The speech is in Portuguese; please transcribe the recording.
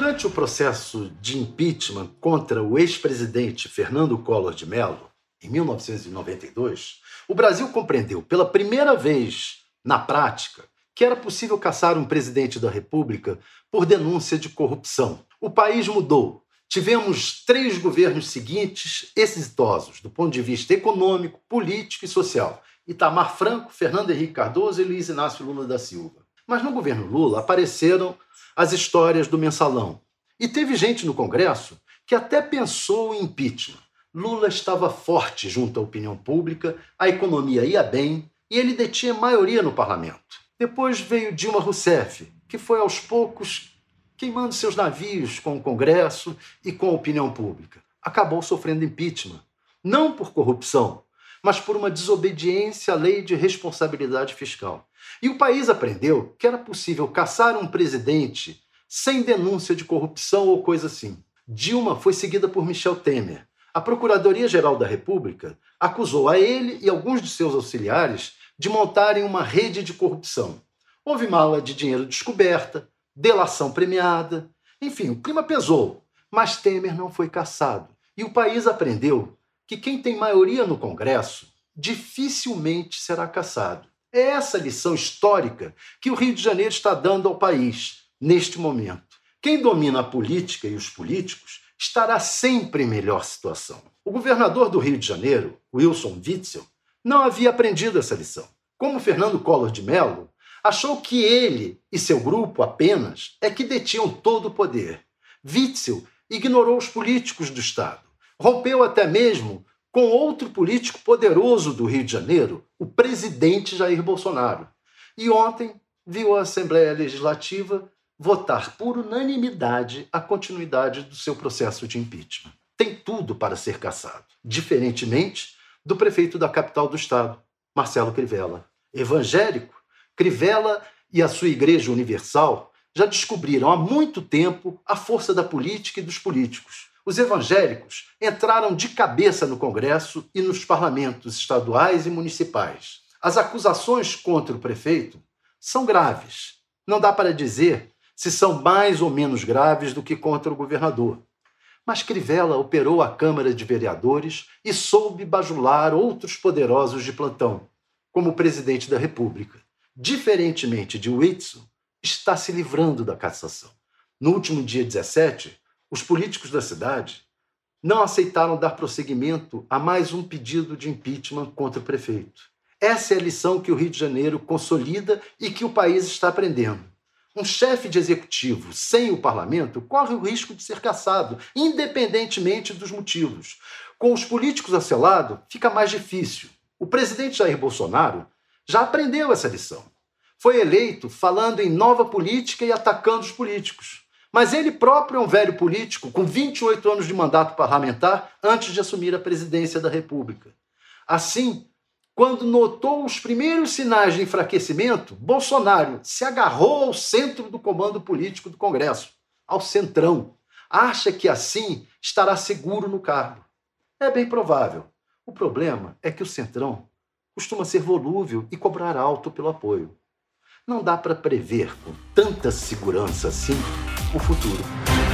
Durante o processo de impeachment contra o ex-presidente Fernando Collor de Mello, em 1992, o Brasil compreendeu pela primeira vez na prática que era possível caçar um presidente da República por denúncia de corrupção. O país mudou. Tivemos três governos seguintes exitosos do ponto de vista econômico, político e social: Itamar Franco, Fernando Henrique Cardoso e Luiz Inácio Lula da Silva. Mas no governo Lula apareceram as histórias do mensalão. E teve gente no Congresso que até pensou em impeachment. Lula estava forte junto à opinião pública, a economia ia bem e ele detinha maioria no parlamento. Depois veio Dilma Rousseff, que foi aos poucos queimando seus navios com o Congresso e com a opinião pública. Acabou sofrendo impeachment, não por corrupção, mas por uma desobediência à lei de responsabilidade fiscal. E o país aprendeu que era possível caçar um presidente sem denúncia de corrupção ou coisa assim. Dilma foi seguida por Michel Temer. A Procuradoria-Geral da República acusou a ele e alguns de seus auxiliares de montarem uma rede de corrupção. Houve mala de dinheiro descoberta, delação premiada, enfim, o clima pesou, mas Temer não foi caçado. E o país aprendeu que quem tem maioria no Congresso dificilmente será caçado. É essa lição histórica que o Rio de Janeiro está dando ao país neste momento. Quem domina a política e os políticos estará sempre em melhor situação. O governador do Rio de Janeiro, Wilson Witzel, não havia aprendido essa lição. Como Fernando Collor de Mello, achou que ele e seu grupo apenas é que detinham todo o poder. Witzel ignorou os políticos do Estado. Rompeu até mesmo com outro político poderoso do Rio de Janeiro, o presidente Jair Bolsonaro. E ontem viu a Assembleia Legislativa votar por unanimidade a continuidade do seu processo de impeachment. Tem tudo para ser cassado, diferentemente do prefeito da capital do estado, Marcelo Crivella. Evangélico, Crivella e a sua Igreja Universal já descobriram há muito tempo a força da política e dos políticos os evangélicos entraram de cabeça no Congresso e nos parlamentos estaduais e municipais. As acusações contra o prefeito são graves. Não dá para dizer se são mais ou menos graves do que contra o governador. Mas Crivella operou a Câmara de Vereadores e soube bajular outros poderosos de plantão, como o presidente da República. Diferentemente de Whitson, está se livrando da cassação. No último dia 17, os políticos da cidade não aceitaram dar prosseguimento a mais um pedido de impeachment contra o prefeito. Essa é a lição que o Rio de Janeiro consolida e que o país está aprendendo. Um chefe de executivo sem o parlamento corre o risco de ser caçado, independentemente dos motivos. Com os políticos a seu lado, fica mais difícil. O presidente Jair Bolsonaro já aprendeu essa lição. Foi eleito falando em nova política e atacando os políticos. Mas ele próprio é um velho político com 28 anos de mandato parlamentar antes de assumir a presidência da República. Assim, quando notou os primeiros sinais de enfraquecimento, Bolsonaro se agarrou ao centro do comando político do Congresso, ao centrão. Acha que assim estará seguro no cargo. É bem provável. O problema é que o centrão costuma ser volúvel e cobrar alto pelo apoio. Não dá para prever com tanta segurança assim o futuro.